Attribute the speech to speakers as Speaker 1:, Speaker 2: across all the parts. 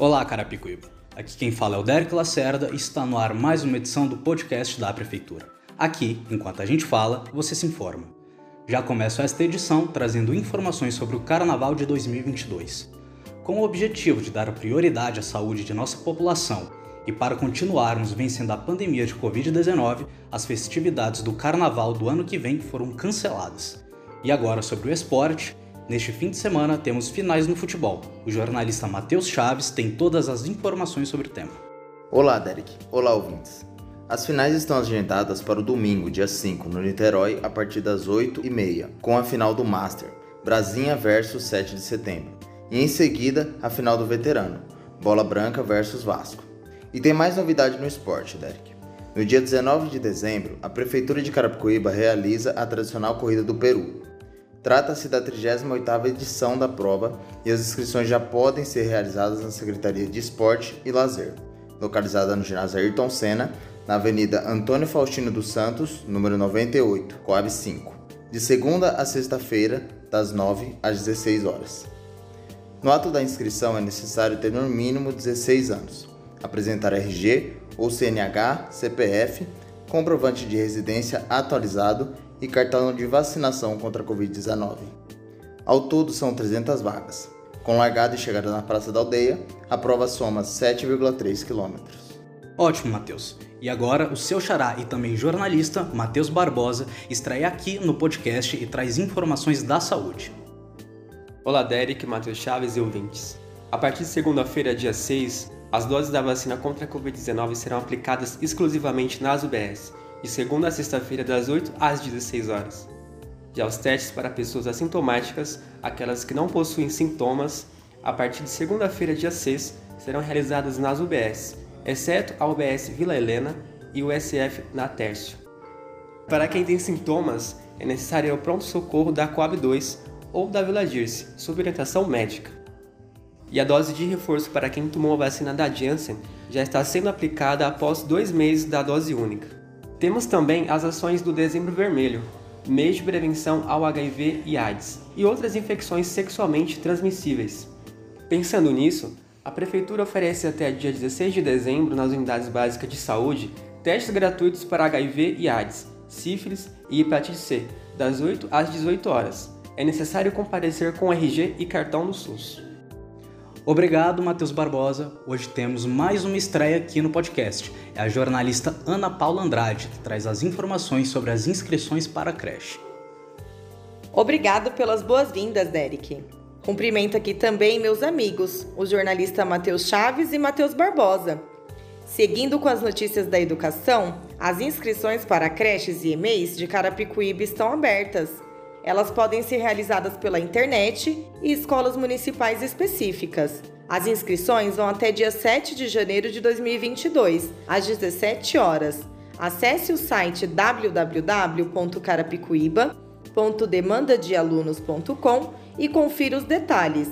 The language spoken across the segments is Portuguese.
Speaker 1: Olá, Carapicuíba. Aqui quem fala é o Derek Lacerda e está no ar mais uma edição do podcast da Prefeitura. Aqui, enquanto a gente fala, você se informa. Já começo esta edição trazendo informações sobre o Carnaval de 2022. Com o objetivo de dar prioridade à saúde de nossa população e para continuarmos vencendo a pandemia de Covid-19, as festividades do Carnaval do ano que vem foram canceladas. E agora sobre o esporte, Neste fim de semana temos finais no futebol. O jornalista Matheus Chaves tem todas as informações sobre o tema.
Speaker 2: Olá, Derek. Olá, ouvintes. As finais estão agendadas para o domingo, dia 5, no Niterói, a partir das 8h30, com a final do Master, Brasinha versus 7 de setembro. E em seguida, a final do Veterano, Bola Branca versus Vasco. E tem mais novidade no esporte, Derek. No dia 19 de dezembro, a Prefeitura de Carapicuíba realiza a tradicional Corrida do Peru, Trata-se da 38ª edição da prova e as inscrições já podem ser realizadas na Secretaria de Esporte e Lazer, localizada no ginásio Ayrton Senna, na Avenida Antônio Faustino dos Santos, número 98, Coab 5, de segunda a sexta-feira, das 9 às 16 horas. No ato da inscrição é necessário ter no mínimo 16 anos, apresentar RG ou CNH, CPF, comprovante de residência atualizado e cartão de vacinação contra a Covid-19. Ao todo são 300 vagas. Com largada e chegada na Praça da Aldeia, a prova soma 7,3 quilômetros.
Speaker 1: Ótimo, Matheus. E agora o seu xará e também jornalista, Matheus Barbosa, extrai aqui no podcast e traz informações da saúde.
Speaker 3: Olá, Derek, Matheus Chaves e ouvintes. A partir de segunda-feira, dia 6, as doses da vacina contra a Covid-19 serão aplicadas exclusivamente nas UBS de segunda a sexta-feira das 8 às 16 horas. Já os testes para pessoas assintomáticas, aquelas que não possuem sintomas, a partir de segunda-feira, dia 6, serão realizados nas UBS, exceto a UBS Vila Helena e o SF na Tércio. Para quem tem sintomas, é necessário o pronto-socorro da Coab 2 ou da Vila Dirce, sob orientação médica. E a dose de reforço para quem tomou a vacina da Janssen já está sendo aplicada após dois meses da dose única. Temos também as ações do Dezembro Vermelho, mês de prevenção ao HIV e AIDS, e outras infecções sexualmente transmissíveis. Pensando nisso, a Prefeitura oferece até dia 16 de dezembro nas unidades básicas de saúde testes gratuitos para HIV e AIDS, sífilis e hepatite C, das 8 às 18 horas. É necessário comparecer com RG e cartão do SUS.
Speaker 1: Obrigado, Matheus Barbosa. Hoje temos mais uma estreia aqui no podcast. É a jornalista Ana Paula Andrade, que traz as informações sobre as inscrições para a creche.
Speaker 4: Obrigado pelas boas-vindas, Derek. Cumprimento aqui também meus amigos, o jornalista Matheus Chaves e Matheus Barbosa. Seguindo com as notícias da educação, as inscrições para creches e e-mails de Carapicuíba estão abertas elas podem ser realizadas pela internet e escolas municipais específicas. As inscrições vão até dia 7 de janeiro de 2022, às 17 horas. Acesse o site www.carapicuíba.demandadealunos.com e confira os detalhes.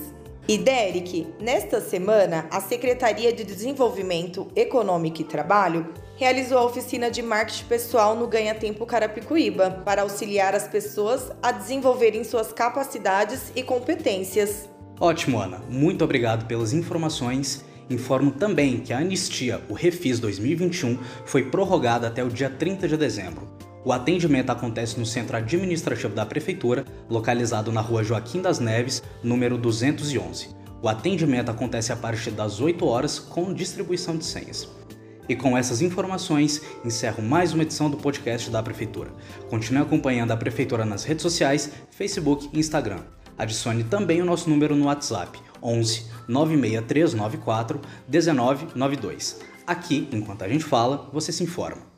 Speaker 4: E Derek, nesta semana, a Secretaria de Desenvolvimento Econômico e Trabalho realizou a oficina de marketing pessoal no Ganha Tempo Carapicuíba para auxiliar as pessoas a desenvolverem suas capacidades e competências.
Speaker 1: Ótimo, Ana. Muito obrigado pelas informações. Informo também que a anistia, o Refis 2021, foi prorrogada até o dia 30 de dezembro. O atendimento acontece no centro administrativo da prefeitura, localizado na rua Joaquim das Neves, número 211. O atendimento acontece a partir das 8 horas com distribuição de senhas. E com essas informações, encerro mais uma edição do podcast da Prefeitura. Continue acompanhando a Prefeitura nas redes sociais, Facebook e Instagram. Adicione também o nosso número no WhatsApp, 11 96394 1992. Aqui, enquanto a gente fala, você se informa.